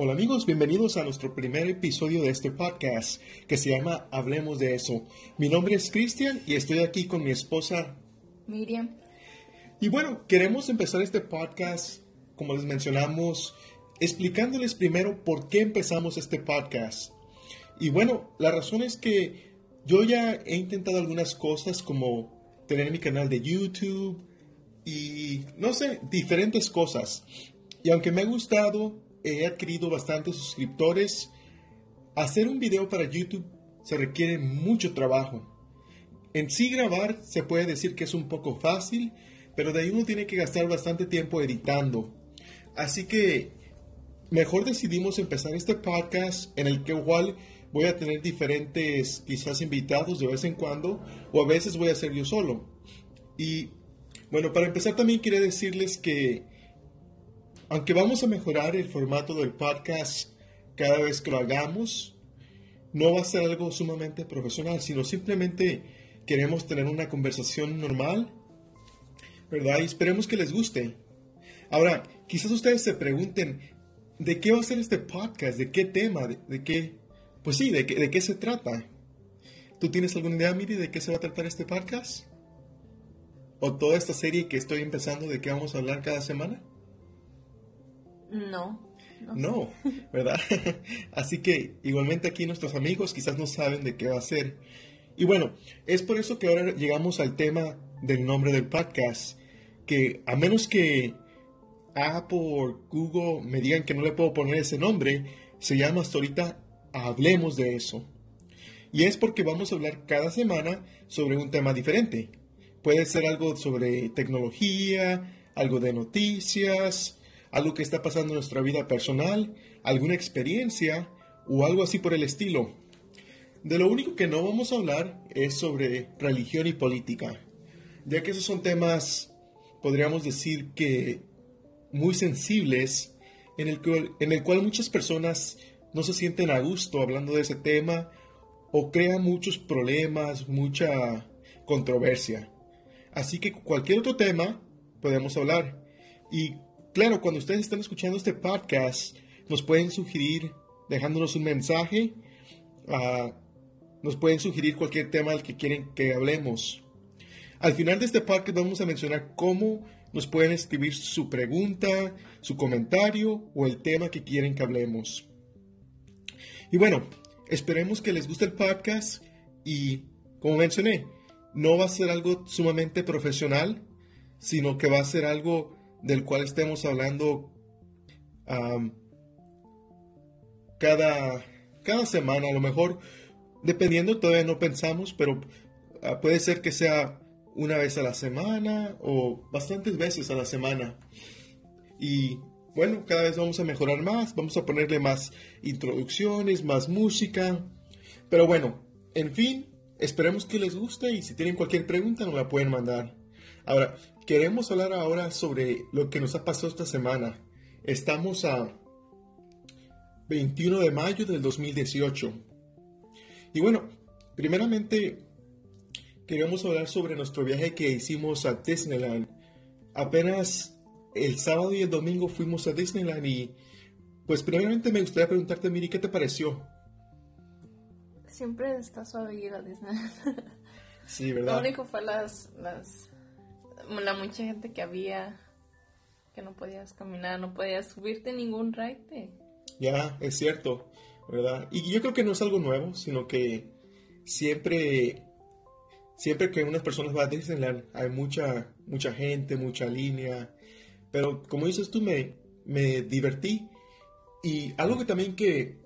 Hola amigos, bienvenidos a nuestro primer episodio de este podcast que se llama Hablemos de eso. Mi nombre es Cristian y estoy aquí con mi esposa Miriam. Y bueno, queremos empezar este podcast, como les mencionamos, explicándoles primero por qué empezamos este podcast. Y bueno, la razón es que yo ya he intentado algunas cosas como tener mi canal de YouTube y no sé, diferentes cosas. Y aunque me ha gustado, he adquirido bastantes suscriptores. Hacer un video para YouTube se requiere mucho trabajo. En sí grabar se puede decir que es un poco fácil, pero de ahí uno tiene que gastar bastante tiempo editando. Así que mejor decidimos empezar este podcast en el que igual voy a tener diferentes quizás invitados de vez en cuando o a veces voy a ser yo solo. Y bueno, para empezar también quería decirles que aunque vamos a mejorar el formato del podcast cada vez que lo hagamos, no va a ser algo sumamente profesional, sino simplemente queremos tener una conversación normal, ¿verdad? Y esperemos que les guste. Ahora, quizás ustedes se pregunten, ¿de qué va a ser este podcast? ¿De qué tema? ¿De, qué? Pues sí, ¿de qué, ¿de qué se trata? ¿Tú tienes alguna idea, Miri, de qué se va a tratar este podcast? ¿O toda esta serie que estoy empezando de qué vamos a hablar cada semana? No. No, ¿verdad? Así que igualmente aquí nuestros amigos quizás no saben de qué va a ser. Y bueno, es por eso que ahora llegamos al tema del nombre del podcast, que a menos que Apple o Google me digan que no le puedo poner ese nombre, se llama hasta ahorita Hablemos de eso. Y es porque vamos a hablar cada semana sobre un tema diferente. Puede ser algo sobre tecnología, algo de noticias, algo que está pasando en nuestra vida personal, alguna experiencia o algo así por el estilo. De lo único que no vamos a hablar es sobre religión y política, ya que esos son temas, podríamos decir que muy sensibles, en el, en el cual muchas personas no se sienten a gusto hablando de ese tema o crean muchos problemas, mucha controversia. Así que cualquier otro tema podemos hablar. Y Claro, cuando ustedes están escuchando este podcast, nos pueden sugerir, dejándonos un mensaje, ah, nos pueden sugerir cualquier tema al que quieren que hablemos. Al final de este podcast vamos a mencionar cómo nos pueden escribir su pregunta, su comentario o el tema que quieren que hablemos. Y bueno, esperemos que les guste el podcast y, como mencioné, no va a ser algo sumamente profesional, sino que va a ser algo del cual estemos hablando cada, cada semana. A lo mejor, dependiendo, todavía no pensamos, pero ah, puede ser que sea una vez a la semana o bastantes veces a la semana. Y bueno, cada vez vamos a mejorar más, vamos a ponerle más introducciones, más música. Pero bueno, en fin, esperemos que les guste y si tienen cualquier pregunta nos la pueden mandar. Ahora, queremos hablar ahora sobre lo que nos ha pasado esta semana. Estamos a 21 de mayo del 2018. Y bueno, primeramente queremos hablar sobre nuestro viaje que hicimos a Disneyland. Apenas el sábado y el domingo fuimos a Disneyland y pues primeramente me gustaría preguntarte, Miri, ¿qué te pareció? Siempre está suave ir a Disneyland. Sí, ¿verdad? Lo único fue las, las la mucha gente que había que no podías caminar, no podías subirte ningún ride. Ya, es cierto, ¿verdad? Y yo creo que no es algo nuevo, sino que siempre, siempre que unas personas van a Disneyland hay mucha, mucha gente, mucha línea. Pero como dices tú, me, me divertí. Y algo que también que,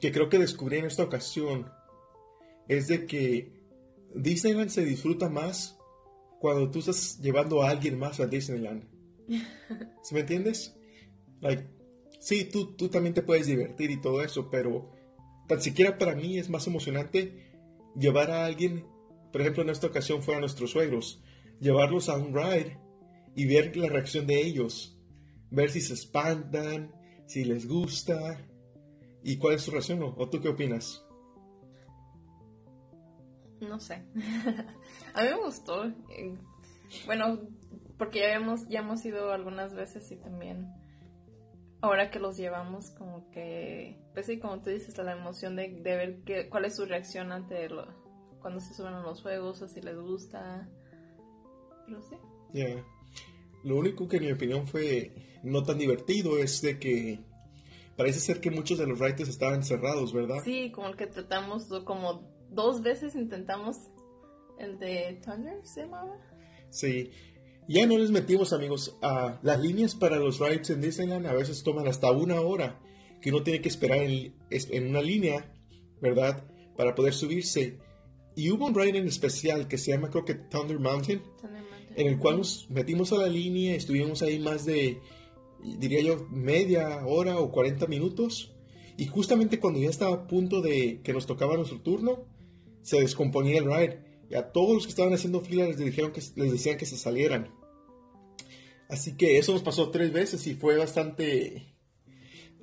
que creo que descubrí en esta ocasión es de que Disneyland se disfruta más cuando tú estás llevando a alguien más a Disneyland. ¿Sí me entiendes? Like, sí, tú, tú también te puedes divertir y todo eso, pero tan siquiera para mí es más emocionante llevar a alguien, por ejemplo en esta ocasión fueron nuestros suegros, llevarlos a un ride y ver la reacción de ellos, ver si se espantan, si les gusta y cuál es su reacción o tú qué opinas. No sé. a mí me gustó. Eh, bueno, porque ya hemos, ya hemos ido algunas veces y también ahora que los llevamos, como que, pues sí, como tú dices, la emoción de, de ver qué, cuál es su reacción ante lo, cuando se suben a los juegos o si les gusta. Pero sí. Ya. Lo único que en mi opinión fue no tan divertido es de que parece ser que muchos de los rides estaban cerrados, ¿verdad? Sí, como el que tratamos, como dos veces intentamos el de Thunder, ¿se llamaba? Sí. Ya no les metimos, amigos, a las líneas para los rides en Disneyland a veces toman hasta una hora, que uno tiene que esperar en, en una línea, ¿verdad? Para poder subirse. Y hubo un ride en especial que se llama, creo que Thunder Mountain, Thunder Mountain. en el cual nos metimos a la línea, estuvimos ahí más de, diría yo, media hora o 40 minutos. Y justamente cuando ya estaba a punto de que nos tocaba nuestro turno, se descomponía el ride. Y a todos los que estaban haciendo fila les, dijeron que, les decían que se salieran. Así que eso nos pasó tres veces y fue bastante...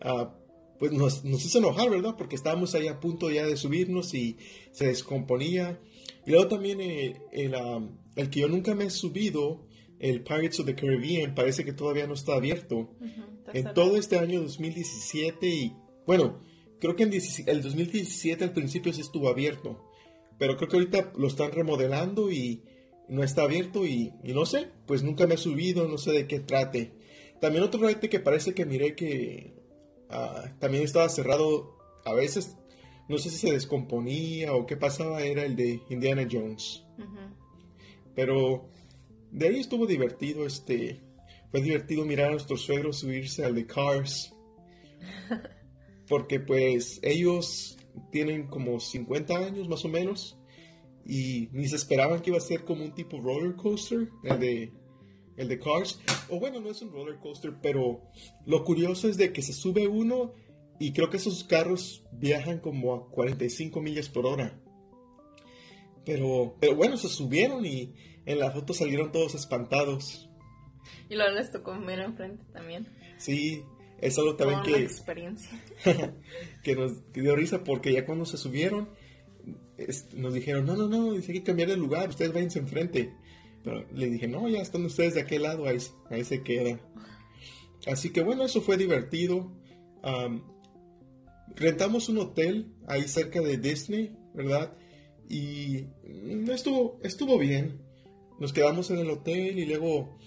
ah, pues nos, nos hizo enojar, ¿verdad? Porque estábamos ahí a punto ya de subirnos y se descomponía. Y luego también eh, el, ah, el que yo nunca me he subido, el Pirates of the Caribbean, parece que todavía no está abierto. En todo este año 2017 y bueno, creo que en 17 el 2017 al principio sí estuvo abierto, pero creo que ahorita lo están remodelando y no está abierto y, y no sé, pues nunca me he subido, no sé de qué trate. También otro ride que parece que miré que ah, también estaba cerrado a veces, no sé si se descomponía o qué pasaba, era el de Indiana Jones. Pero de ahí estuvo divertido, este, fue divertido mirar a nuestros suegros subirse al de Cars. Porque pues ellos tienen como 50 años más o menos y ni se esperaban que iba a ser como un tipo roller coaster, el de, el de Cars. O bueno, no es un roller coaster, pero lo curioso es de que se sube uno y creo que esos carros viajan como a 45 millas por hora. Pero, pero bueno, se subieron y en la foto salieron todos espantados. Y luego les tocó ver enfrente también. Sí, es algo también que, experiencia. que nos dio risa porque ya cuando se subieron nos dijeron, no, no, no, dice hay que cambiar de lugar, ustedes váyanse enfrente. Pero le dije, no, ya están ustedes de aquel lado, ahí, ahí se queda. Así que bueno, eso fue divertido. Am, rentamos un hotel ahí cerca de Disney, ¿verdad? Y estuvo, estuvo bien. Nos quedamos en el hotel y luego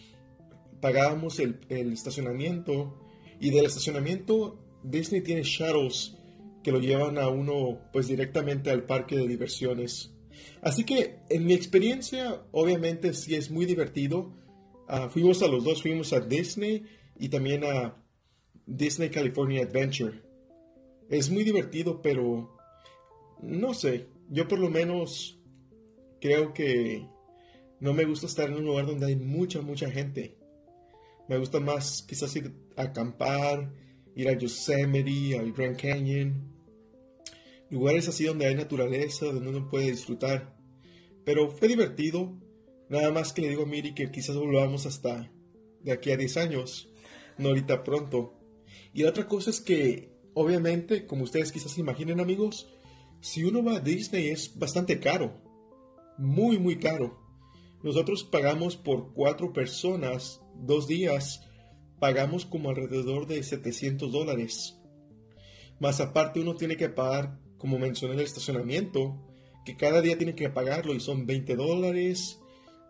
pagábamos el, el estacionamiento. Y del estacionamiento, Disney tiene shuttles que lo llevan a uno pues directamente al parque de diversiones. Así que en mi experiencia, obviamente sí es muy divertido. Ah, fuimos a los dos, fuimos a Disney y también a Disney California Adventure. Es muy divertido, pero no sé, yo por lo menos creo que no me gusta estar en un lugar donde hay mucha, mucha gente. Me gusta más quizás ir a acampar, ir a Yosemite, al Grand Canyon. Lugares así donde hay naturaleza, donde uno puede disfrutar. Pero fue divertido. Nada más que le digo a Miri que quizás volvamos hasta de aquí a 10 años. No ahorita pronto. Y la otra cosa es que, obviamente, como ustedes quizás imaginen amigos, si uno va a Disney es bastante caro. Muy, muy caro. Nosotros pagamos por cuatro personas, dos días, pagamos como alrededor de 700 dólares. Más aparte uno tiene que pagar, como mencioné, el estacionamiento, que cada día tiene que pagarlo y son 20 dólares.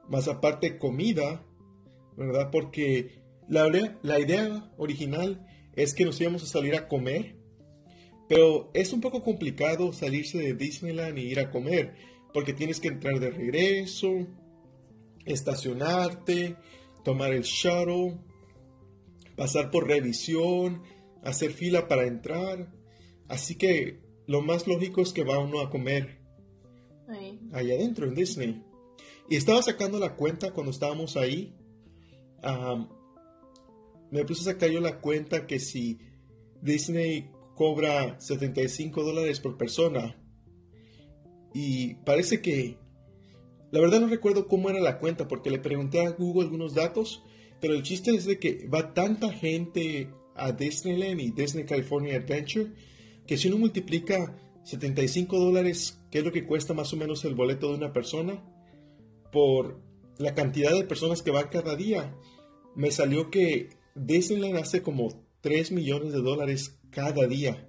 Más aparte comida, ¿verdad? Porque la, la idea original es que nos íbamos a salir a comer, pero es un poco complicado salirse de Disneyland y ir a comer, porque tienes que entrar de regreso, estacionarte, tomar el shuttle, pasar por revisión, hacer fila para entrar. Así que lo más lógico es que va uno a comer Ahí. allá adentro en Disney. Y estaba sacando la cuenta cuando estábamos ahí. me puse a sacar yo la cuenta que si Disney cobra 75 dólares por persona. Y parece que... La verdad no recuerdo cómo era la cuenta porque le pregunté a Google algunos datos. Pero el chiste es de que va tanta gente a Disneyland y Disney California Adventure que si uno multiplica 75 dólares, que es lo que cuesta más o menos el boleto de una persona, por la cantidad de personas que van cada día, me salió que Disneyland hace como 3 millones de dólares cada día.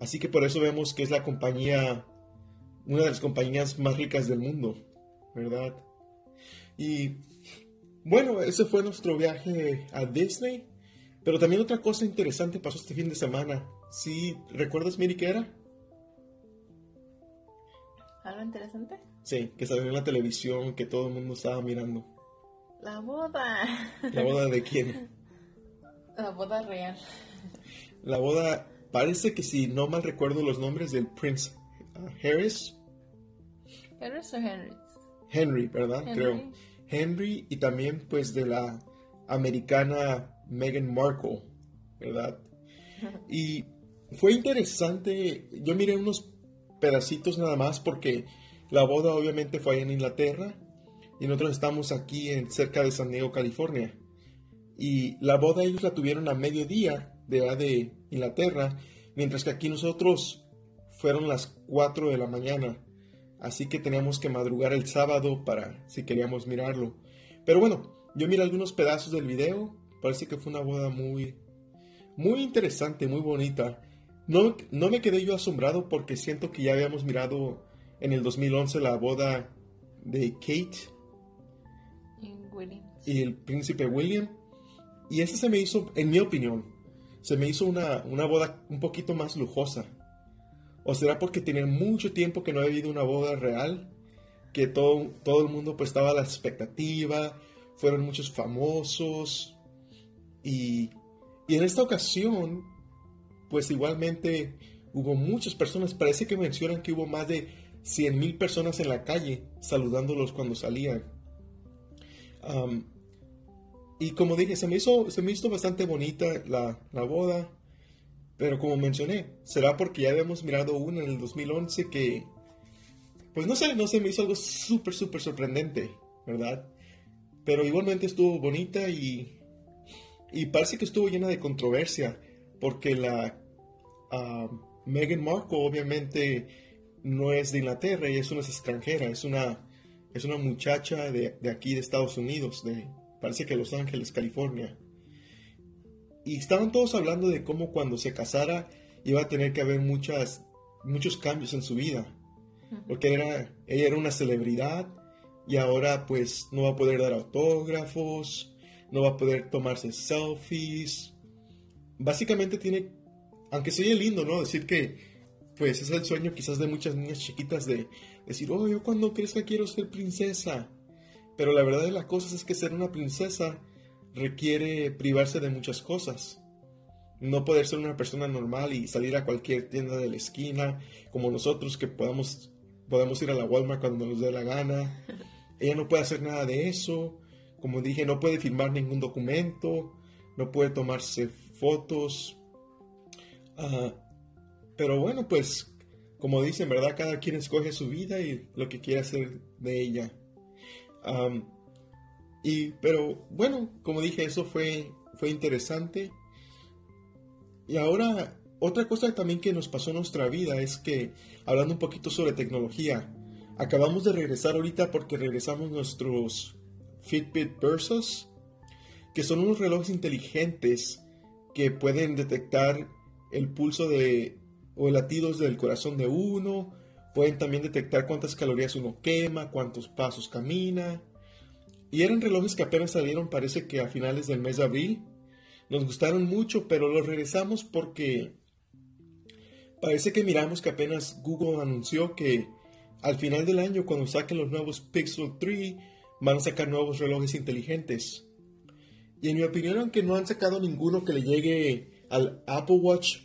Así que por eso vemos que es la compañía, una de las compañías más ricas del mundo, ¿verdad? Y bueno, ese fue nuestro viaje a Disney. Pero también otra cosa interesante pasó este fin de semana. ¿Sí recuerdas, Miri, qué era? ¿Algo interesante? Sí, que salió en la televisión, que todo el mundo estaba mirando. La boda. ¿La boda de quién? La boda real. La boda, parece que si no mal recuerdo los nombres del Prince uh, Harris. ¿Harris o Henry? Henry, ¿verdad? Henry. Creo. Henry y también pues de la americana Meghan Markle, ¿verdad? Y fue interesante, yo miré unos pedacitos nada más porque la boda obviamente fue en Inglaterra y nosotros estamos aquí en cerca de San Diego, California. Y la boda ellos la tuvieron a mediodía de de Inglaterra, mientras que aquí nosotros fueron las 4 de la mañana. Así que teníamos que madrugar el sábado para si queríamos mirarlo. Pero bueno, yo miré algunos pedazos del video. Parece que fue una boda muy, muy interesante, muy bonita. No, no me quedé yo asombrado porque siento que ya habíamos mirado en el 2011 la boda de Kate Y Williams. y el príncipe William. Y esa se me hizo, en mi opinión, se me hizo una, una boda un poquito más lujosa. O será porque tenía mucho tiempo que no había habido una boda real, que todo, todo el mundo pues estaba a la expectativa, fueron muchos famosos. Y, y en esta ocasión, pues igualmente hubo muchas personas, parece que mencionan que hubo más de 100 mil personas en la calle saludándolos cuando salían. Y como dije, se me hizo, se me hizo bastante bonita la, la boda. Pero como mencioné, será porque ya habíamos mirado una en el 2011 que, pues no sé, no sé, me hizo algo súper, súper sorprendente, ¿verdad? Pero igualmente estuvo bonita y, y parece que estuvo llena de controversia, porque la ah, Meghan Markle obviamente no es de Inglaterra, ella es una extranjera, es una, es una muchacha de, de aquí de Estados Unidos, de, parece que Los Ángeles, California. Y estaban todos hablando de cómo cuando se casara iba a tener que haber muchas, muchos cambios en su vida. Porque era, ella era una celebridad y ahora pues no va a poder dar autógrafos, no va a poder tomarse selfies. Básicamente tiene, aunque se oye lindo, ¿no? Decir que pues es el sueño quizás de muchas niñas chiquitas de decir, oh, yo cuando crezca quiero ser princesa. Pero la verdad de las cosas es que ser una princesa requiere privarse de muchas cosas. No poder ser una persona normal y salir a cualquier tienda de la esquina, como nosotros que podamos, podemos ir a la Walmart cuando nos dé la gana. Ella no puede hacer nada de eso. Como dije, no puede firmar ningún documento, no puede tomarse fotos. Ah, pero bueno, pues como dicen, ¿verdad? Cada quien escoge su vida y lo que quiere hacer de ella. Pero bueno, como dije, eso fue, fue interesante. Y ahora, otra cosa también que nos pasó en nuestra vida es que, hablando un poquito sobre tecnología, acabamos de regresar ahorita porque regresamos nuestros Fitbit Versus, que son unos relojes inteligentes que pueden detectar el pulso de o latidos del corazón de uno, pueden también detectar cuántas calorías uno quema, cuántos pasos camina. Y eran relojes que apenas salieron, parece que a finales del mes de abril. Nos gustaron mucho, pero los regresamos porque parece que miramos que apenas Google anunció que al final del año, cuando saquen los nuevos Pixel 3, van a sacar nuevos relojes inteligentes. Y en mi opinión, aunque no han sacado ninguno que le llegue al Apple Watch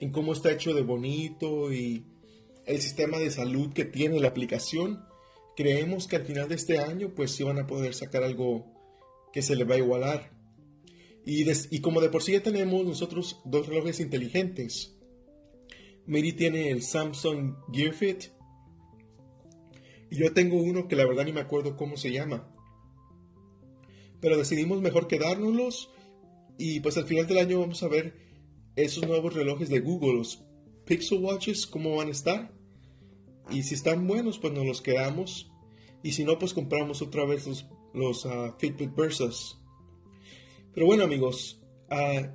en cómo está hecho de bonito y el sistema de salud que tiene la aplicación, creemos que al final de este año pues sí van a poder sacar algo que se le va a igualar. Y, des- y como de por sí ya tenemos nosotros dos relojes inteligentes. Miri tiene el Samsung Gear Fit. Y yo tengo uno que la verdad ni me acuerdo cómo se llama. Pero decidimos mejor quedárnoslos. Y pues al final del año vamos a ver esos nuevos relojes de Google, los Pixel Watches, cómo van a estar. Y si están buenos, pues nos los quedamos. Y si no, pues compramos otra vez los, los ah, Fitbit Versus. Pero bueno, amigos, ah,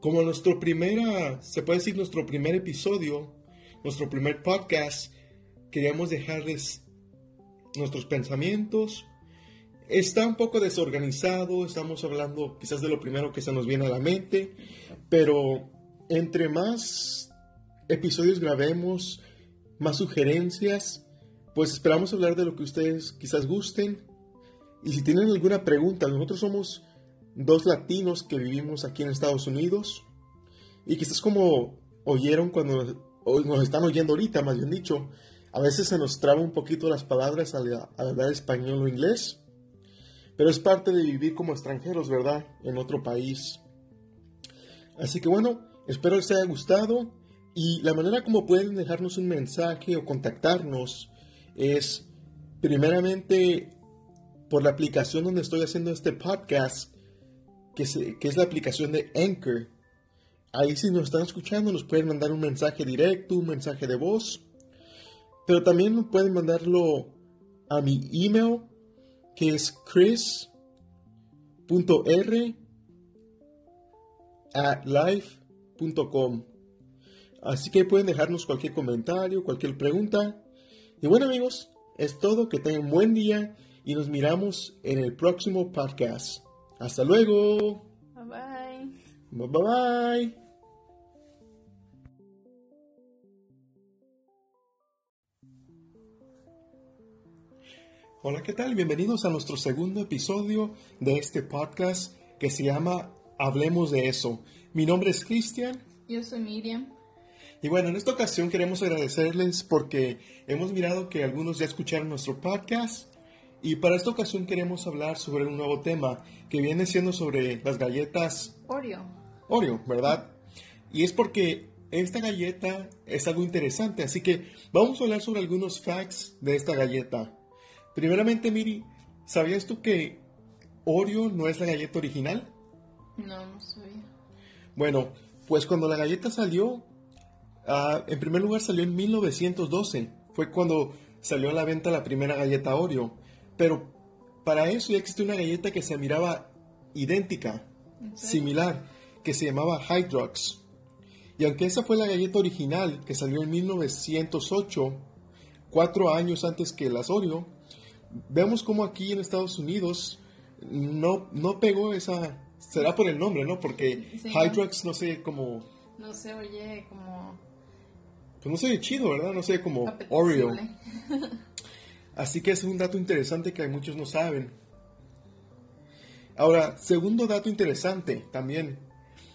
como nuestro primera, se puede decir nuestro primer episodio, nuestro primer podcast, queríamos dejarles nuestros pensamientos. Está un poco desorganizado, estamos hablando quizás de lo primero que se nos viene a la mente, pero entre más episodios grabemos, más sugerencias, pues esperamos hablar de lo que ustedes quizás gusten. Y si tienen alguna pregunta, nosotros somos dos latinos que vivimos aquí en Estados Unidos y quizás como oyeron cuando nos están oyendo ahorita, más bien dicho, a veces se nos traba un poquito las palabras al, hablar español o inglés, pero es parte de vivir como extranjeros, ¿verdad? En otro país. Así que bueno, espero les haya gustado y la manera como pueden dejarnos un mensaje o contactarnos es primeramente por la aplicación donde estoy haciendo este podcast que, es la aplicación de Anchor. Ahí si nos están escuchando nos pueden mandar un mensaje directo, un mensaje de voz, pero también pueden mandarlo a mi email que es chris.r at life.com. Así que pueden dejarnos cualquier comentario, cualquier pregunta. Y bueno amigos, es todo, que tengan buen día y nos miramos en el próximo podcast. Hasta luego. Bye bye. Bye bye. Hola, ¿qué tal? Bienvenidos a nuestro segundo episodio de este podcast que se llama Hablemos de eso. Mi nombre es Cristian. Yo soy Miriam. Y bueno, en esta ocasión queremos agradecerles porque hemos mirado que algunos ya escucharon nuestro podcast y para esta ocasión queremos hablar sobre un nuevo tema que viene siendo sobre las galletas Oreo. Oreo, ¿verdad? Y es porque esta galleta es algo interesante, así que vamos a hablar sobre algunos facts de esta galleta. Primeramente, Miri, ¿sabías tú que Oreo no es la galleta original? No, no sabía. Bueno, pues cuando la galleta salió, ah, en primer lugar salió en 1912. Fue cuando salió a la venta la primera galleta Oreo. Pero para eso ya existe una galleta que se miraba idéntica, similar, que se llamaba Hydrox. Y aunque esa fue la galleta original que salió en 1908, cuatro años antes que las Oreo, vemos como aquí en Estados Unidos no, no pegó esa... Será por el nombre, ¿no? Porque Hydrox, no sé, como... No se oye como... Pues no se oye chido, ¿verdad? No sé, como Oreo. Así que es un dato interesante que muchos no saben. Ahora, segundo dato interesante también.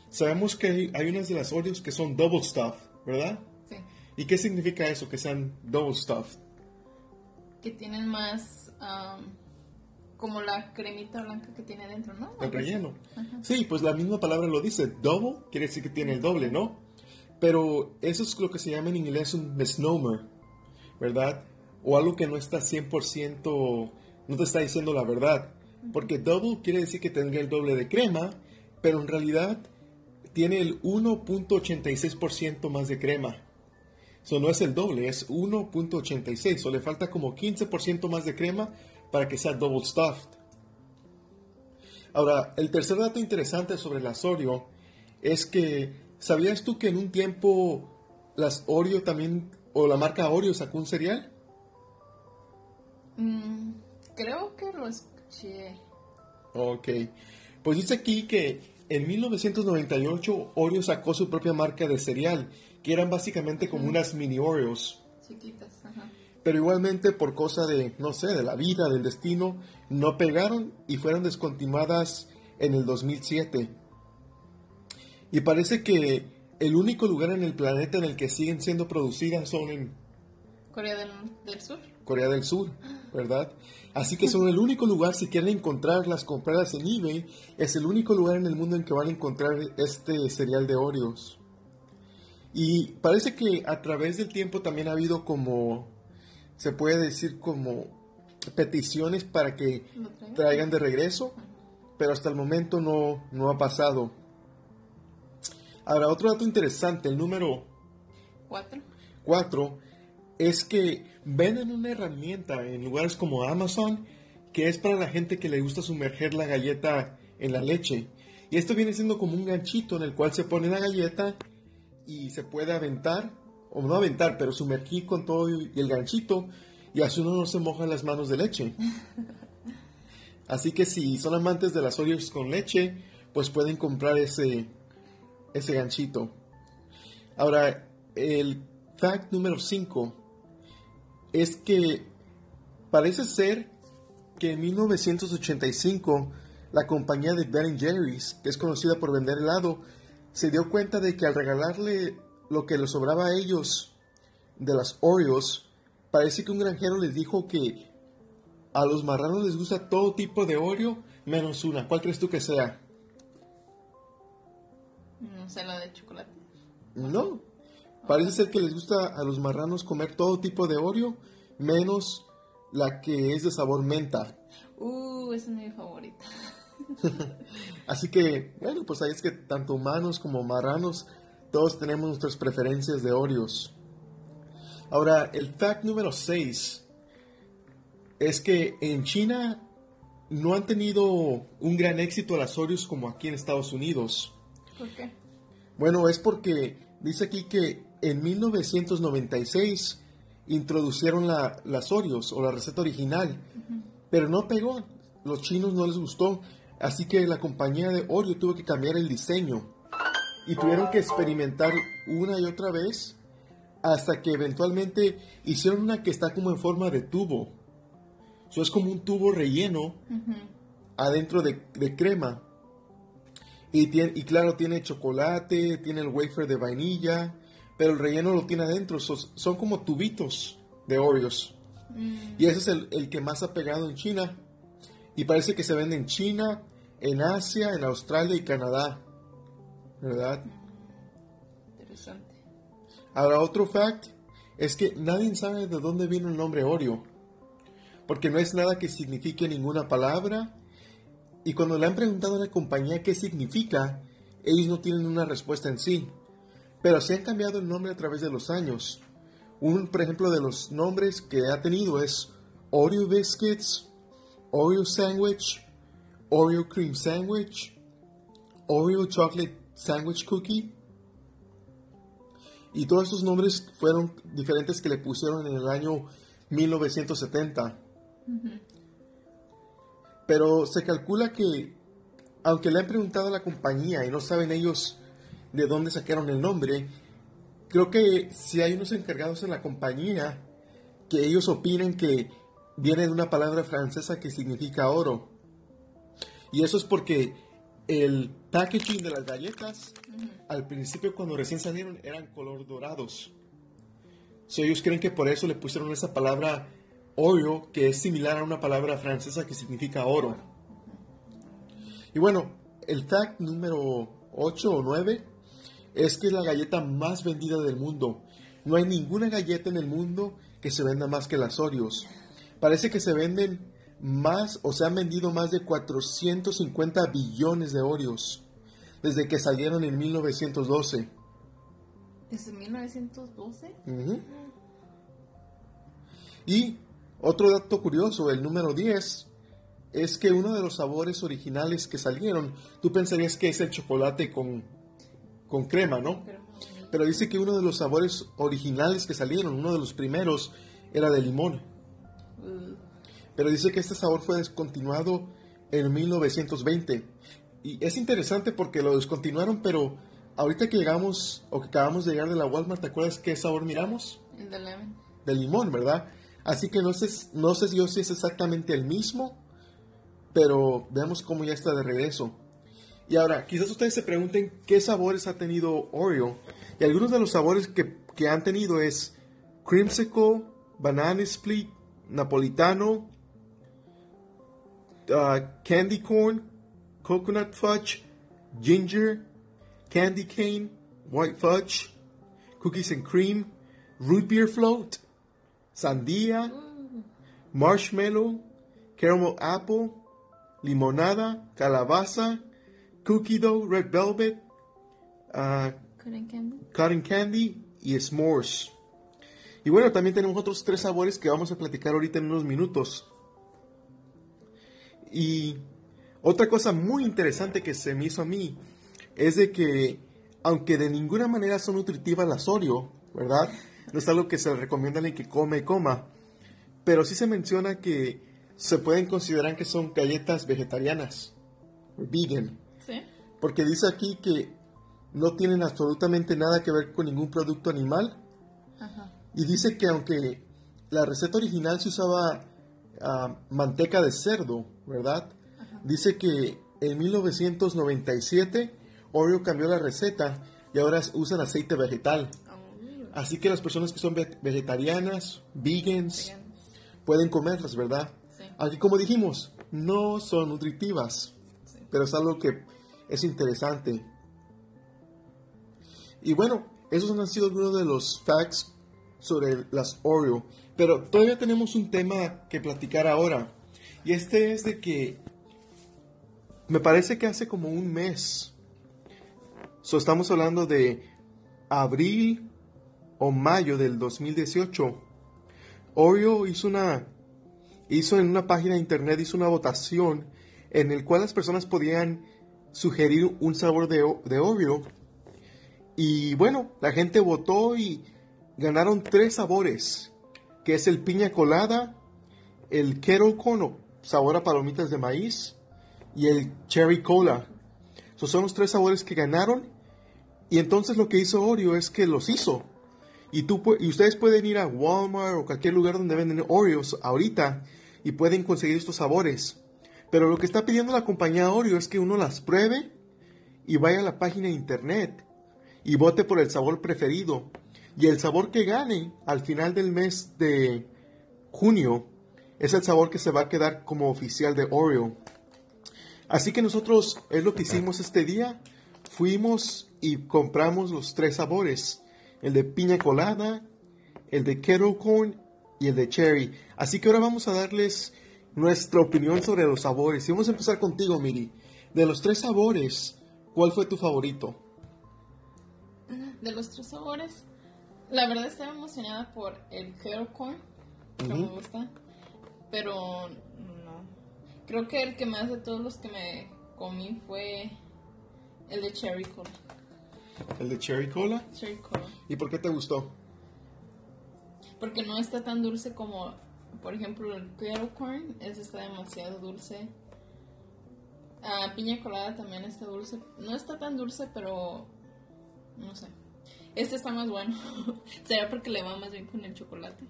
Sabemos que hay, unas de las Oreos que son double stuffed, ¿verdad? Sí. ¿Y qué significa eso, que sean double stuffed? Que tienen más, um, como la cremita blanca que tiene dentro, ¿no? El relleno. Sí, pues la misma palabra lo dice. Double quiere decir que tiene el doble, ¿no? Pero eso es lo que se llama en inglés un misnomer, ¿verdad? o algo que no está 100%, no te está diciendo la verdad. Porque double quiere decir que tendría el doble de crema, pero en realidad tiene el 1.86% más de crema. Eso no es el doble, es 1.86. O le falta como 15% más de crema para que sea double stuffed. Ahora, el tercer dato interesante sobre las Oreo es que, ¿sabías tú que en un tiempo las Oreo también, o la marca Oreo sacó un cereal? Mm, creo que lo escuché. Ok. Pues dice aquí que en 1998 Oreo sacó su propia marca de cereal, que eran básicamente como unas mini Oreos. Chiquitas, ajá. Pero igualmente por cosa de, no sé, de la vida, del destino, no pegaron y fueron descontinuadas en el 2007. Y parece que el único lugar en el planeta en el que siguen siendo producidas son en... Corea del Sur. Corea del Sur, ¿verdad? Así que son el único lugar, si quieren encontrarlas, comprarlas en eBay, es el único lugar en el mundo en que van a encontrar este cereal de Oreos. Y parece que a través del tiempo también ha habido como, se puede decir como peticiones para que traigan de regreso, pero hasta el momento no, no ha pasado. Ahora, otro dato interesante, el número 4. 4 es que venden una herramienta en lugares como Amazon que es para la gente que le gusta sumerger la galleta en la leche. Y esto viene siendo como un ganchito en el cual se pone la galleta y se puede aventar, o no aventar, pero sumergir con todo y el ganchito y así uno no se moja las manos de leche. Así que si son amantes de las Oreos con leche, pues pueden comprar ese, ese ganchito. Ahora, el fact número 5 es que parece ser que en 1985 la compañía de Ben Jerry's, que es conocida por vender helado, se dio cuenta de que al regalarle lo que les sobraba a ellos de las Oreos, parece que un granjero les dijo que a los marranos les gusta todo tipo de Oreo menos una. ¿Cuál crees tú que sea? No sé, la de chocolate. No. Parece ser que les gusta a los marranos comer todo tipo de Oreo menos la que es de sabor menta. Uh, esa es mi favorita. Así que, bueno, pues ahí es que tanto humanos como marranos, todos tenemos nuestras preferencias de Oreos. Ahora, el fact número 6 es que en China no han tenido un gran éxito las Oreos como aquí en Estados Unidos. ¿Por qué? Bueno, es porque dice aquí que en 1996 introducieron la, las Oreos o la receta original, pero no pegó. Los chinos no les gustó, así que la compañía de Oreo tuvo que cambiar el diseño y tuvieron que experimentar una y otra vez hasta que eventualmente hicieron una que está como en forma de tubo. Eso es como un tubo relleno adentro de, de crema. Y, tiene, y claro, tiene chocolate, tiene el wafer de vainilla, pero el relleno lo tiene adentro. Son, son como tubitos de Oreos. Y ese es el, el, que más ha pegado en China. Y parece que se vende en China, en Asia, en Australia y Canadá. ¿Verdad? Interesante. Ahora, otro fact es que nadie sabe de dónde viene el nombre Oreo. Porque no es nada que signifique ninguna palabra. Y cuando le han preguntado a la compañía qué significa, ellos no tienen una respuesta en sí. Pero se han cambiado el nombre a través de los años. Un, por ejemplo, de los nombres que ha tenido es Oreo Biscuits, Oreo Sandwich, Oreo Cream Sandwich, Oreo Chocolate Sandwich Cookie. Y todos estos nombres fueron diferentes que le pusieron en el año 1970. Pero se calcula que, aunque le han preguntado a la compañía y no saben ellos de dónde sacaron el nombre, creo que si hay unos encargados en la compañía que ellos opinen que viene de una palabra francesa que significa oro. Y eso es porque el packaging de las galletas al principio cuando recién salieron eran color dorados. So, ellos creen que por eso le pusieron esa palabra Oreo, que es similar a una palabra francesa que significa oro. Y bueno, el fact número 8 o 9 es que es la galleta más vendida del mundo. No hay ninguna galleta en el mundo que se venda más que las Oreos. Parece que se venden más o se han vendido más de 450 billones de Oreos desde que salieron en 1912. ¿Desde 1912? Ujú. Y otro dato curioso, el número 10, es que uno de los sabores originales que salieron, tú pensarías que es el chocolate con, con crema, ¿no? Pero, dice que uno de los sabores originales que salieron, uno de los primeros, era de limón. Pero dice que este sabor fue descontinuado en 1920. Y es interesante porque lo descontinuaron, pero ahorita que llegamos, o que acabamos de llegar de la Walmart, ¿te acuerdas qué sabor miramos? el de lemon. De limón, ¿verdad? Así que no sé, no sé yo si es exactamente el mismo, pero veamos cómo ya está de regreso. Y ahora, quizás ustedes se pregunten qué sabores ha tenido Oreo. Y algunos de los sabores que, que han tenido es Creamsicle, Banana Split, Napolitano, uh, Candy Corn, Coconut Fudge, Ginger, Candy Cane, White Fudge, Cookies and Cream, Root Beer Float, Sandía, Marshmallow, Caramel Apple, Limonada, Calabaza, Cookie Dough, Red Velvet, uh, Cotton candy. Cotton Candy y S'mores. Y bueno, también tenemos otros tres sabores que vamos a platicar ahorita en unos minutos. Y Otra cosa muy interesante que se me hizo a mí es de que, aunque de ninguna manera son nutritivas las Oreo, ¿verdad? No es algo que se le recomienda a alguien que come y coma, pero sí se menciona que se pueden considerar que son galletas vegetarianas, vegan. ¿Sí? Porque dice aquí que no tienen absolutamente nada que ver con ningún producto animal. Ajá. Y dice que aunque la receta original se usaba ah, manteca de cerdo, ¿verdad? Dice que en 1997 Oreo cambió la receta y ahora usan aceite vegetal. Así que las personas que son ve- vegetarianas, vegans, veganos. pueden comerlas, ¿verdad? Sí. Aquí como dijimos, no son nutritivas, Sí. pero es algo que es interesante. Y bueno, esos han sido algunos de los facts sobre las Oreo. Pero todavía tenemos un tema que platicar ahora. Y este es de que me parece que hace como un mes. So, estamos hablando de abril o mayo del 2018. Oreo hizo una hizo en una página de internet hizo una votación en el cual las personas podían sugerir un sabor de, de Oreo. Y bueno la gente votó y ganaron tres sabores que es el piña colada el kettle corn o sabor a palomitas de maíz y el cherry cola. Esos son los tres sabores que ganaron. Y entonces lo que hizo Oreo es que los hizo y, tú, y ustedes pueden ir a Walmart o cualquier lugar donde venden Oreos ahorita y pueden conseguir estos sabores. Pero lo que está pidiendo la compañía Oreo es que uno las pruebe y vaya a la página de internet y vote por el sabor preferido. Y el sabor que gane al final del mes de junio es el sabor que se va a quedar como oficial de Oreo. Así que nosotros es lo que hicimos este día. Fuimos y compramos los tres sabores. El de piña colada, el de kettle corn y el de cherry. Así que ahora vamos a darles nuestra opinión sobre los sabores. Y vamos a empezar contigo, Miri. De los tres sabores, ¿cuál fue tu favorito? De los tres sabores, la verdad estaba emocionada por el kettle corn, que me gusta, pero no. Creo que el que más de todos los que me comí fue el de cherry cola. El de cherry cola. Cherry cola. ¿Y por qué te gustó? Porque no está tan dulce como, por ejemplo, el kettle corn. Ese está demasiado dulce. Ah, piña colada también está dulce. No está tan dulce, pero no sé. Este está más bueno. Será porque le va más bien con el chocolate.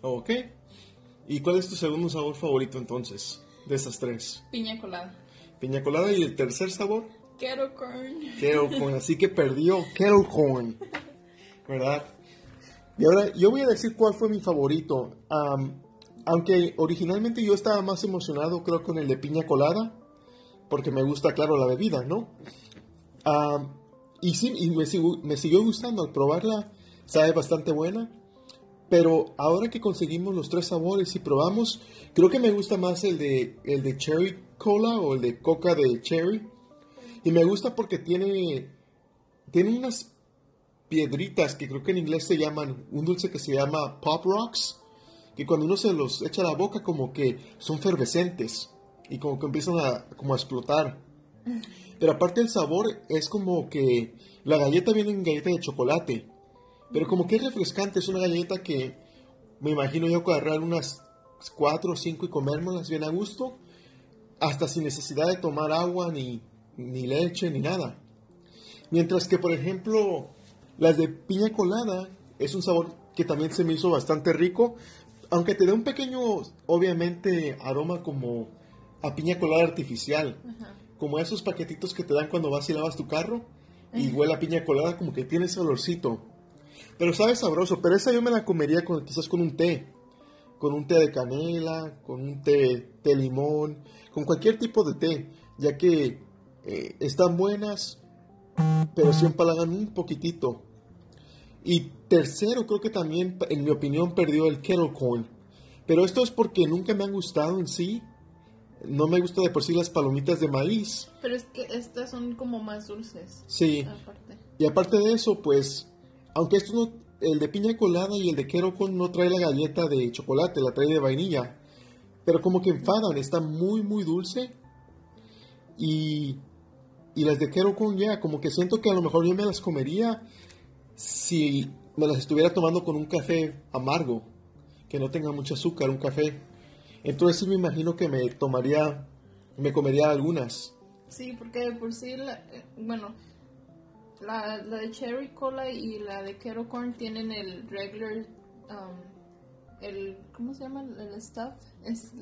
Ok. ¿Y cuál es tu segundo sabor favorito entonces? De esas tres. Piña colada. Piña colada y el tercer sabor. Kettle corn. Kettle corn, así que perdió Kettle corn, ¿verdad? Y ahora yo voy a decir cuál fue mi favorito. Am, aunque originalmente yo estaba más emocionado, creo, con el de piña colada, porque me gusta, claro, la bebida, ¿no? Am, y sí, y me, me siguió gustando al probarla, sabe bastante buena. Pero ahora que conseguimos los tres sabores y probamos, creo que me gusta más el de, el de cherry cola o el de coca de cherry. Y me gusta porque tiene, tiene unas piedritas que creo que en inglés se llaman, un dulce que se llama Pop Rocks, que cuando uno se los echa a la boca como que son fervescentes y como que empiezan a, como a explotar. Pero aparte el sabor es como que la galleta viene en galleta de chocolate, pero como que es refrescante, es una galleta que me imagino yo agarrar unas cuatro o cinco y comérmelas bien a gusto, hasta sin necesidad de tomar agua, ni, ni leche, ni nada. Mientras que, por ejemplo, las de piña colada es un sabor que también se me hizo bastante rico, aunque te da un pequeño, obviamente, aroma como a piña colada artificial, Ajá. como esos paquetitos que te dan cuando vas y lavas tu carro y huele a piña colada, como que tiene ese olorcito. Pero sabe sabroso, pero esa yo me la comería con, quizás con un té, con un té de canela, con un té de limón, con cualquier tipo de té, ya que eh, están buenas, pero sí empalagan un poquitito. Y tercero, creo que también, en mi opinión, perdió el kettle corn. Pero esto es porque nunca me han gustado en sí. No me gusta de por sí las palomitas de maíz. Pero es que estas son como más dulces. Sí. Aparte. Y aparte de eso, pues, aunque estos no el de piña colada y el de Kerocon no trae la galleta de chocolate, la trae de vainilla. Pero como que enfadan, está muy, muy dulce. Y, y las de Kerocon ya, como que siento que a lo mejor yo me las comería si me las estuviera tomando con un café amargo, que no tenga mucho azúcar, un café. Entonces sí me imagino que me tomaría, me comería algunas. Sí, porque por sí, eh, bueno, la, la, de Cherry Cola y la de Kettle Corn tienen el regular, um, el, ¿cómo se llama? El stuff, es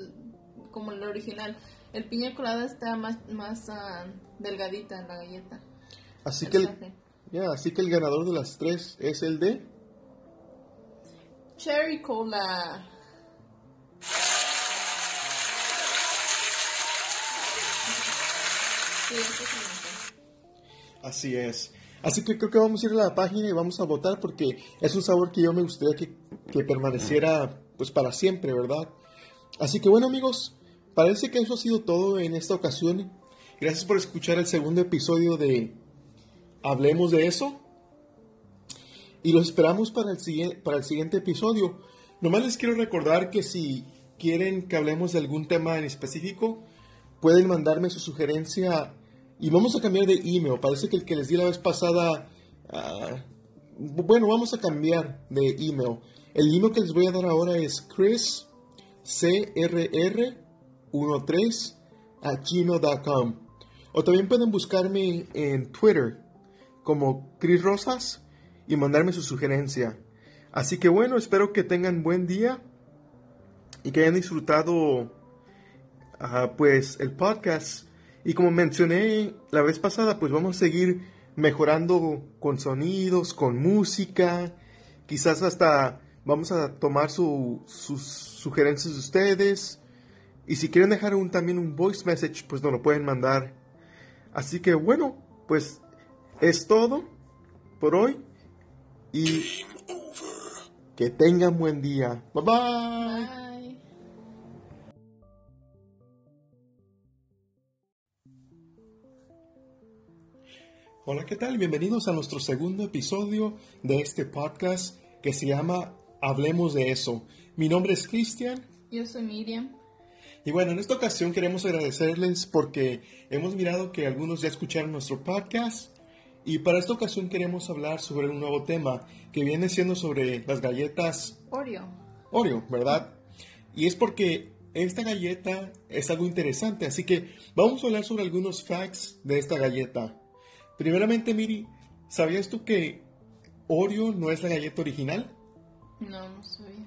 como el original. El piña colada está más, más uh, delgadita en la galleta. Así que, el, así que el ganador de las tres es el de... Cherry Cola. Sí, este es Así es. Así que creo que vamos a ir a la página y vamos a votar porque es un sabor que yo me gustaría que, permaneciera pues para siempre, ¿verdad? Así que bueno amigos, parece que eso ha sido todo en esta ocasión. Gracias por escuchar el segundo episodio de Hablemos de eso. Y los esperamos para el, para el siguiente episodio. Nomás les quiero recordar que si quieren que hablemos de algún tema en específico, pueden mandarme su sugerencia y vamos a cambiar de email. Parece que el que les di la vez pasada, uh, bueno, vamos a cambiar de email. El email que les voy a dar ahora es chriscrr13 a gmail.com. O también pueden buscarme en Twitter como Chris Rosas y mandarme su sugerencia. Así que bueno, espero que tengan buen día y que hayan disfrutado uh, pues el podcast. Y como mencioné la vez pasada, pues vamos a seguir mejorando con sonidos, con música. Quizás hasta vamos a tomar sus sugerencias de ustedes. Y si quieren dejar un, también un voice message, pues nos lo pueden mandar. Así que bueno, pues es todo por hoy. Y que tengan buen día. bye. bye. bye. Hola, ¿qué tal? Bienvenidos a nuestro segundo episodio de este podcast que se llama Hablemos de eso. Mi nombre es Cristian. Yo soy Miriam. Y bueno, en esta ocasión queremos agradecerles porque hemos mirado que algunos ya escucharon nuestro podcast y para esta ocasión queremos hablar sobre un nuevo tema que viene siendo sobre las galletas Oreo. Oreo, ¿verdad? Y es porque esta galleta es algo interesante, así que vamos a hablar sobre algunos facts de esta galleta. Primeramente, Miri, ¿sabías tú que Oreo no es la galleta original? No, no sabía.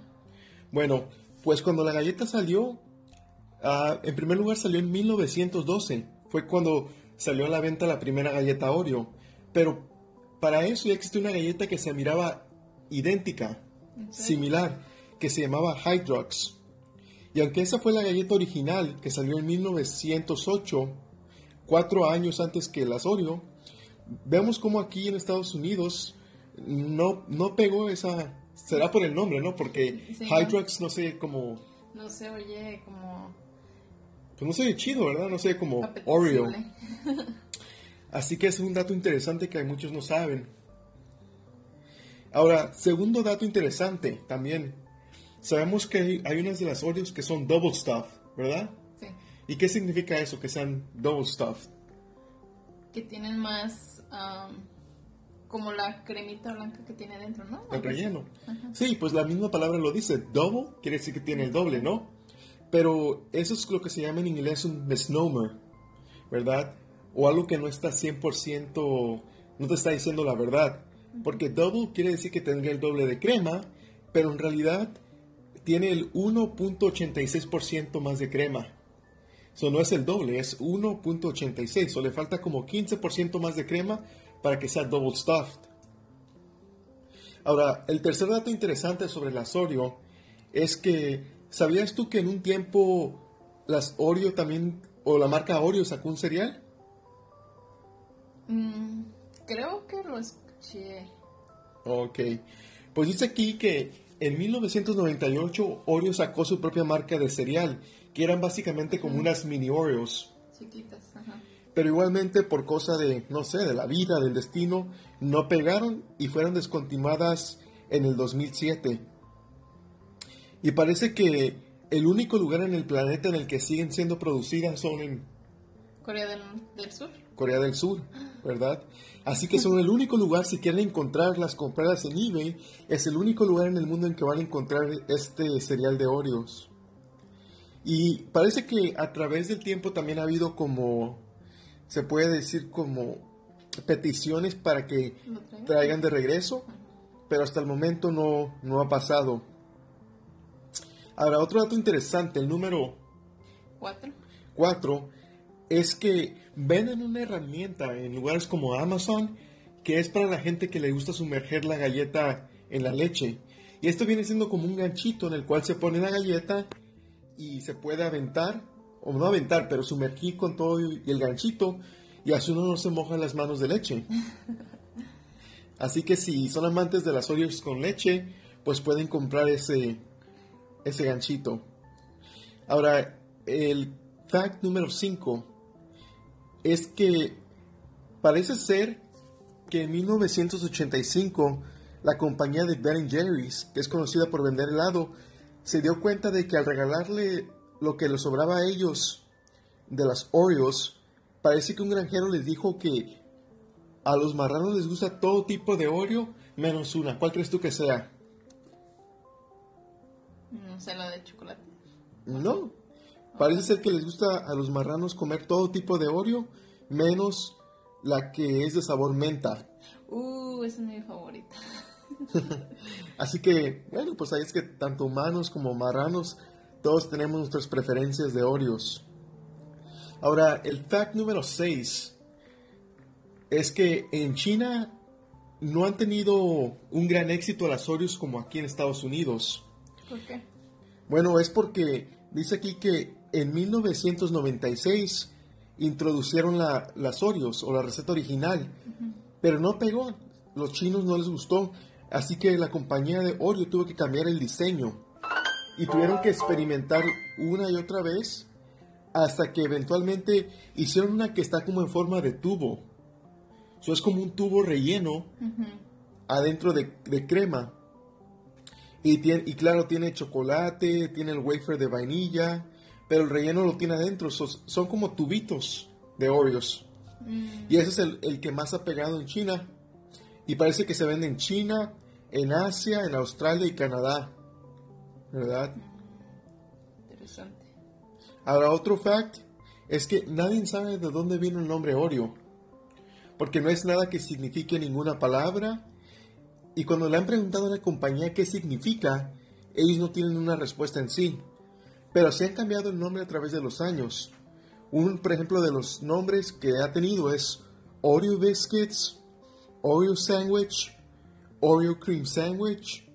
Bueno, pues cuando la galleta salió, uh, en primer lugar salió en 1912. Fue cuando salió a la venta la primera galleta Oreo. Pero para eso ya existe una galleta que se miraba idéntica, similar, que se llamaba Hydrox. Y aunque esa fue la galleta original que salió en 1908, cuatro años antes que las Oreo, vemos como aquí en Estados Unidos no, no pegó esa... Será por el nombre, ¿no? Porque Sí. Hydrox no sé como... No se oye como Pues no sé chido, ¿verdad? No sé como Oreo. Así que es un dato interesante que muchos no saben. Ahora, segundo dato interesante también. Sabemos que hay, hay unas de las Oreos que son double stuffed, ¿verdad? Sí. ¿Y qué significa eso, que sean double stuffed? Que tienen más um, como la cremita blanca que tiene dentro, ¿no? El relleno. Ajá. Sí, pues la misma palabra lo dice. Double quiere decir que tiene el doble, ¿no? Pero eso es lo que se llama en inglés un misnomer, ¿verdad? O algo que no está 100%, no te está diciendo la verdad. Porque double quiere decir que tendría el doble de crema, pero en realidad tiene el 1.86% más de crema. Eso no es el doble, es 1.86. O le falta como 15% más de crema para que sea double stuffed. Ahora, el tercer dato interesante sobre las Oreo es que, ¿sabías tú que en un tiempo las Oreo también, o la marca Oreo sacó un cereal? Mm, creo que lo escuché. Ok. Pues dice aquí que en 1998 Oreo sacó su propia marca de cereal, que eran básicamente como unas mini Oreos. Chiquitas, ajá. Pero igualmente por cosa de, no sé, de la vida, del destino, no pegaron y fueron descontinuadas en el 2007. Y parece que el único lugar en el planeta en el que siguen siendo producidas son en Corea del, del Sur. Corea del Sur, ¿verdad? Así que son el único lugar, si quieren encontrarlas, comprarlas en eBay, es el único lugar en el mundo en que van a encontrar este cereal de Oreos. Y parece que a través del tiempo también ha habido como, se puede decir como peticiones para que traigan de regreso, pero hasta el momento no, no ha pasado. Ahora, otro dato interesante, el número Cuatro. 4 es que venden una herramienta en lugares como Amazon que es para la gente que le gusta sumerger la galleta en la leche. Y esto viene siendo como un ganchito en el cual se pone la galleta y se puede aventar, o no aventar, pero sumergir con todo y el ganchito y así uno no se moja las manos de leche. Así que si son amantes de las Oreos con leche, pues pueden comprar ese, ese ganchito. Ahora, el fact número 5 es que parece ser que en 1985 la compañía de Ben Jerry's, que es conocida por vender helado, se dio cuenta de que al regalarle lo que les sobraba a ellos de las Oreos, parece que un granjero les dijo que a los marranos les gusta todo tipo de Oreo menos una. ¿Cuál crees tú que sea? No sé, la de chocolate. No. Parece ser que les gusta a los marranos comer todo tipo de Oreo, menos la que es de sabor menta. Uh, esa es mi favorita. Así que, bueno, pues ahí es que tanto humanos como marranos, todos tenemos nuestras preferencias de Oreos. Ahora, el fact número 6 es que en China no han tenido un gran éxito las Oreos como aquí en Estados Unidos. ¿Por qué? Bueno, es porque dice aquí que en 1996 introducieron la, las Oreos o la receta original, pero no pegó. Los chinos no les gustó, así que la compañía de Oreo tuvo que cambiar el diseño y tuvieron que experimentar una y otra vez hasta que eventualmente hicieron una que está como en forma de tubo. Eso es como un tubo relleno adentro de, de crema. Y, tiene, y claro, tiene chocolate, tiene el wafer de vainilla, pero el relleno lo tiene adentro. Son, son como tubitos de Oreos. Y ese es el, el que más ha pegado en China. Y parece que se vende en China, en Asia, en Australia y Canadá. ¿Verdad? Interesante. Ahora, otro fact es que nadie sabe de dónde viene el nombre Oreo. Porque no es nada que signifique ninguna palabra. Y cuando le han preguntado a la compañía qué significa, ellos no tienen una respuesta en sí. Pero se han cambiado el nombre a través de los años. Un, por ejemplo, de los nombres que ha tenido es Oreo Biscuits, Oreo Sandwich, Oreo Cream Sandwich,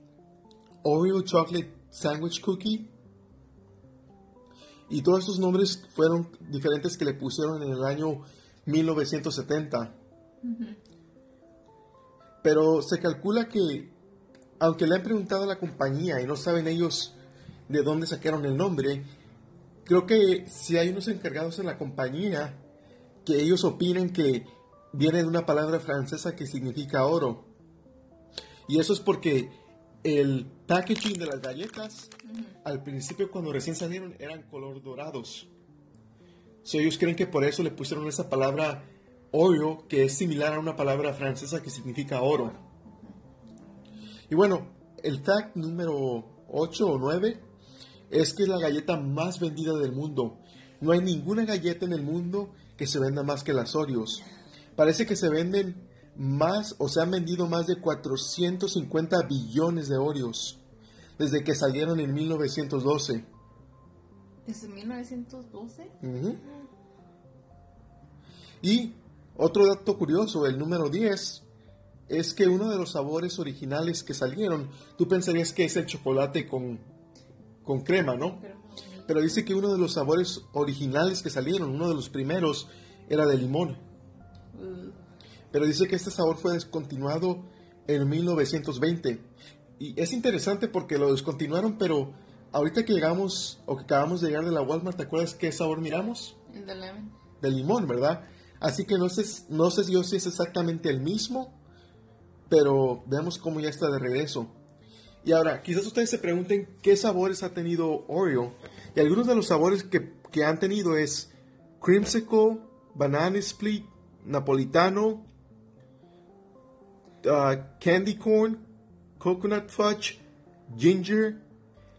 Oreo Chocolate Sandwich Cookie. Y todos estos nombres fueron diferentes que le pusieron en el año 1970. Pero se calcula que, aunque le han preguntado a la compañía y no saben ellos de dónde sacaron el nombre, creo que si hay unos encargados en la compañía que ellos opinen que viene de una palabra francesa que significa oro. Y eso es porque el packaging de las galletas al principio cuando recién salieron eran color dorados. So, ellos creen que por eso le pusieron esa palabra Oreo, que es similar a una palabra francesa que significa oro. Y bueno, el fact número 8 o 9 es que es la galleta más vendida del mundo. No hay ninguna galleta en el mundo que se venda más que las Oreos. Parece que se venden más o se han vendido más de 450 billones de Oreos desde que salieron en 1912. ¿Desde 1912? Ujú. Y otro dato curioso, el número 10, es que uno de los sabores originales que salieron, tú pensarías que es el chocolate con, con crema, ¿no? Pero dice que uno de los sabores originales que salieron, uno de los primeros, era de limón. Pero dice que este sabor fue descontinuado en 1920. Y es interesante porque lo descontinuaron, pero ahorita que llegamos, o que acabamos de llegar de la Walmart, ¿te acuerdas qué sabor miramos? el de lemon. de limón, ¿verdad? Así que no sé, no sé yo si es exactamente el mismo, pero veamos cómo ya está de regreso. Y ahora, quizás ustedes se pregunten qué sabores ha tenido Oreo. Y algunos de los sabores que, que han tenido es creamsicle, banana split, napolitano, uh, candy corn, coconut fudge, ginger,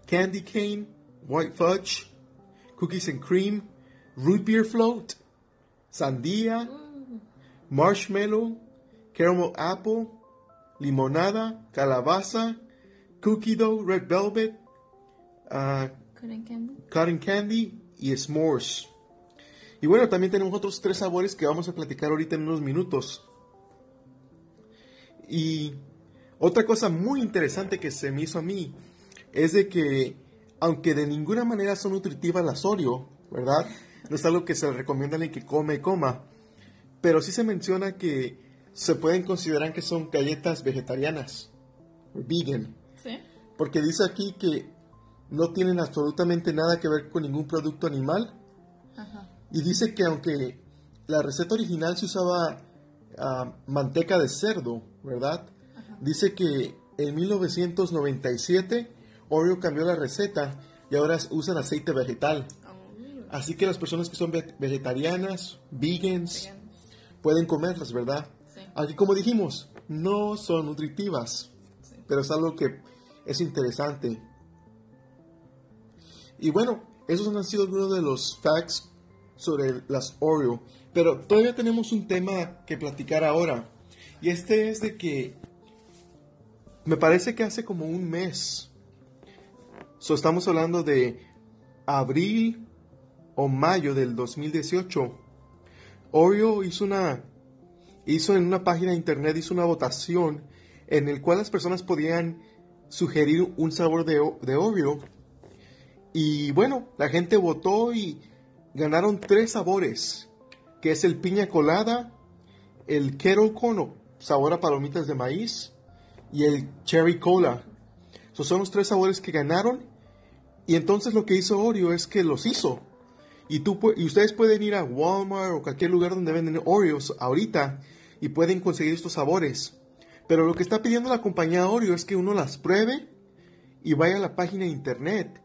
candy cane, white fudge, cookies and cream, root beer float, sandía, marshmallow, caramel apple, limonada, calabaza, cookie dough, red velvet, uh, Cotton candy. cotton candy y s'mores. Y bueno, también tenemos otros tres sabores que vamos a platicar ahorita en unos minutos. Y otra cosa muy interesante que se me hizo a mí es de que, aunque de ninguna manera son nutritivas las Oreo, ¿verdad? No es algo que se le recomienda a alguien que come y coma, pero sí se menciona que se pueden considerar que son galletas vegetarianas, vegan, Sí. porque dice aquí que no tienen absolutamente nada que ver con ningún producto animal Ajá. y dice que aunque la receta original se usaba ah, manteca de cerdo, ¿verdad? Dice que en 1997 Oreo cambió la receta y ahora usan aceite vegetal. Oh, Así que las personas que son ve- vegetarianas, vegans, pueden comerlas, ¿verdad? Sí. Aquí como dijimos, no son nutritivas, Sí. pero es algo que es interesante. Y bueno, esos han sido algunos de los facts sobre las Oreo. Pero todavía tenemos un tema que platicar ahora. Y este es de que me parece que hace como un mes. So, estamos hablando de abril o mayo del 2018. Oreo hizo una hizo en una página de internet hizo una votación en el cual las personas podían sugerir un sabor de, de Oreo y bueno la gente votó y ganaron tres sabores que es el piña colada el kettle corn o sabor a palomitas de maíz y el cherry cola Esos son los tres sabores que ganaron y entonces lo que hizo Oreo es que los hizo y, tú, y ustedes pueden ir a Walmart o cualquier lugar donde venden Oreos ahorita y pueden conseguir estos sabores. Pero lo que está pidiendo la compañía Oreo es que uno las pruebe y vaya a la página de internet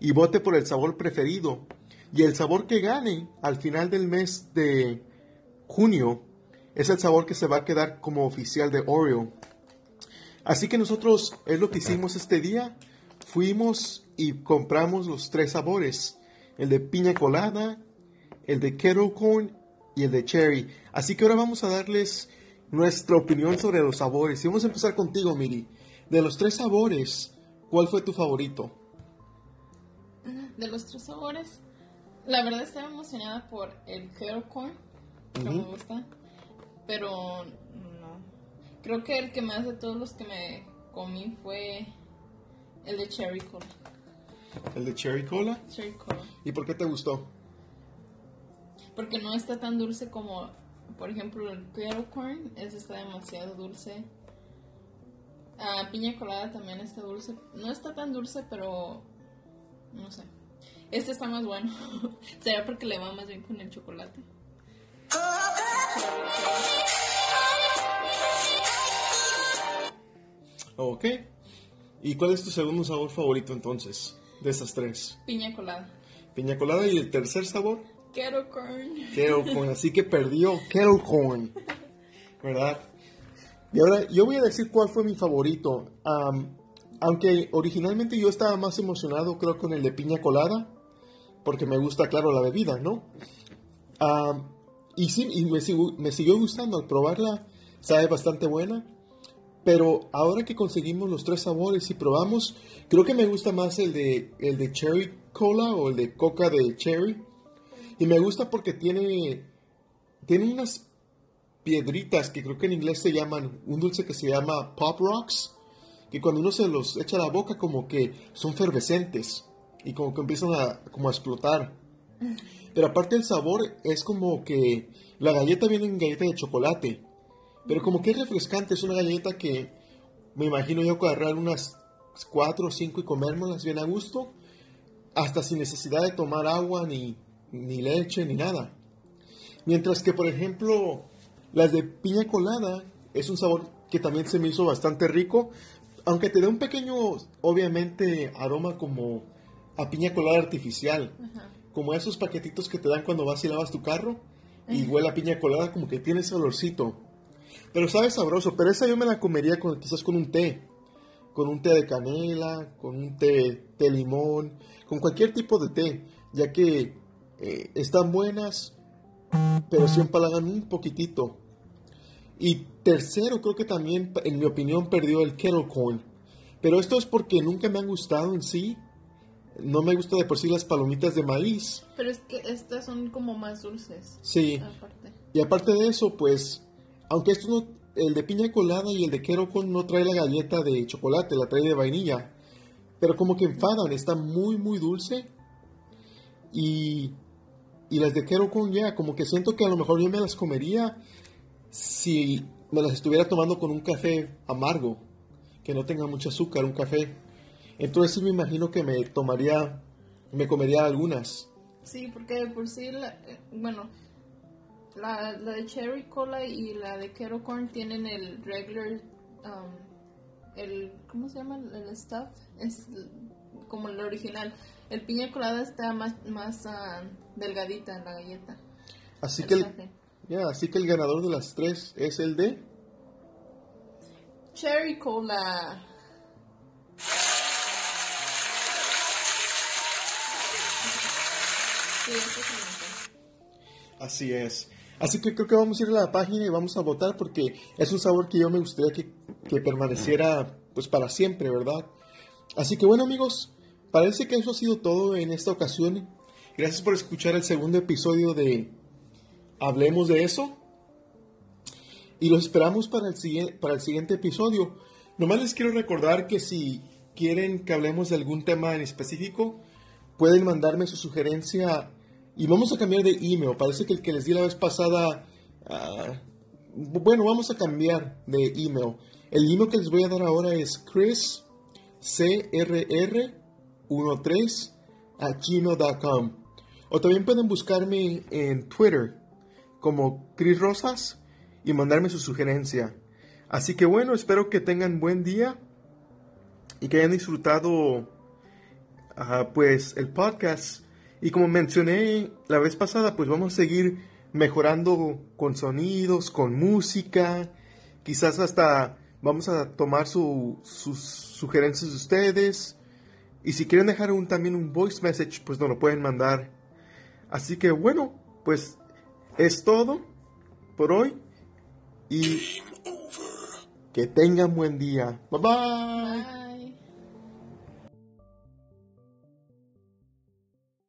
y vote por el sabor preferido. Y el sabor que gane al final del mes de junio es el sabor que se va a quedar como oficial de Oreo. Así que nosotros es lo que hicimos este día. Fuimos y compramos los tres sabores. El de piña colada, el de kettle corn y el de cherry. Así que ahora vamos a darles nuestra opinión sobre los sabores. Y vamos a empezar contigo, Miri. De los tres sabores, ¿cuál fue tu favorito? De los tres sabores, la verdad estaba emocionada por el corn, que me gusta, pero no. Creo que el que más de todos los que me comí fue el de cherry cola. El de cherry cola. Cherry cola. ¿Y por qué te gustó? Porque no está tan dulce como, por ejemplo, el kettle corn, ese está demasiado dulce. Ah, piña colada también está dulce. No está tan dulce, pero no sé. Este está más bueno. Será porque le va más bien con el chocolate. Ok. ¿Y cuál es tu segundo sabor favorito entonces? De esas tres. Piña colada. Piña colada y el tercer sabor. Kettle corn. Kettle corn, así que perdió Kettle corn, ¿verdad? Y ahora yo voy a decir cuál fue mi favorito. Aunque originalmente yo estaba más emocionado, creo, con el de piña colada, porque me gusta, claro, la bebida, ¿no? Am, y sí, y me siguió gustando al probarla, sabe bastante buena. Pero ahora que conseguimos los tres sabores y probamos, creo que me gusta más el de, el de cherry cola o el de coca de cherry. Y me gusta porque tiene, tiene unas piedritas que creo que en inglés se llaman, un dulce que se llama Pop Rocks, que cuando uno se los echa a la boca como que son fervescentes y como que empiezan a, como a explotar. Pero aparte el sabor es como que la galleta viene en galleta de chocolate, pero como que es refrescante, es una galleta que me imagino yo agarrar unas cuatro o cinco y comérmelas bien a gusto, hasta sin necesidad de tomar agua, ni, ni leche, ni nada. Mientras que, por ejemplo, las de piña colada es un sabor que también se me hizo bastante rico. aunque te dé un pequeño, obviamente, aroma como a piña colada artificial, Ajá. como esos paquetitos que te dan cuando vas y lavas tu carro y huele a piña colada, como que tiene ese olorcito. Pero sabe sabroso, pero esa yo me la comería con, quizás con un té, con un té de canela, con un té de limón, con cualquier tipo de té, ya que eh, están buenas, pero sí empalagan un poquitito. Y tercero, creo que también, en mi opinión, perdió el kettle corn. Pero esto es porque nunca me han gustado en sí. No me gusta de por sí las palomitas de maíz. Pero es que estas son como más dulces. Sí. Aparte. Y aparte de eso, pues, aunque esto no, el de piña colada y el de corn no trae la galleta de chocolate, la trae de vainilla. Pero como que enfadan, está muy, muy dulce. Y, y las de corn ya, como que siento que a lo mejor yo me las comería si me las estuviera tomando con un café amargo, que no tenga mucho azúcar, un café. Entonces sí me imagino que me tomaría, me comería algunas. Sí, porque de por sí, la- eh, bueno, la, la de Cherry Cola y la de Kettle Corn tienen el regular, um, el, ¿cómo se llama? El, stuff, es como el original. El piña colada está más, más ah, delgadita en la galleta. Así el que el, ya, así que el ganador de las tres es el de Cherry Cola. Así es. Así que creo que vamos a ir a la página y vamos a votar porque es un sabor que yo me gustaría que, permaneciera pues para siempre, ¿verdad? Así que bueno amigos, parece que eso ha sido todo en esta ocasión. Gracias por escuchar el segundo episodio de Hablemos de eso. Y los esperamos para el, para el siguiente episodio. Nomás les quiero recordar que si quieren que hablemos de algún tema en específico, pueden mandarme su sugerencia y vamos a cambiar de email. Parece que el que les di la vez pasada, ah, bueno, vamos a cambiar de email. El email que les voy a dar ahora es chris, crr13 a. O también pueden buscarme en Twitter como Chris Rosas y mandarme su sugerencia. Así que bueno, espero que tengan buen día y que hayan disfrutado Ajá, pues el podcast. Y como mencioné la vez pasada, pues vamos a seguir mejorando con sonidos, con música. Quizás hasta vamos a tomar su- sus sugerencias de ustedes. Y si quieren dejar un, también un voice message, pues nos lo pueden mandar. Así que bueno, pues es todo por hoy. Y que tengan buen día. Bye bye. Bye.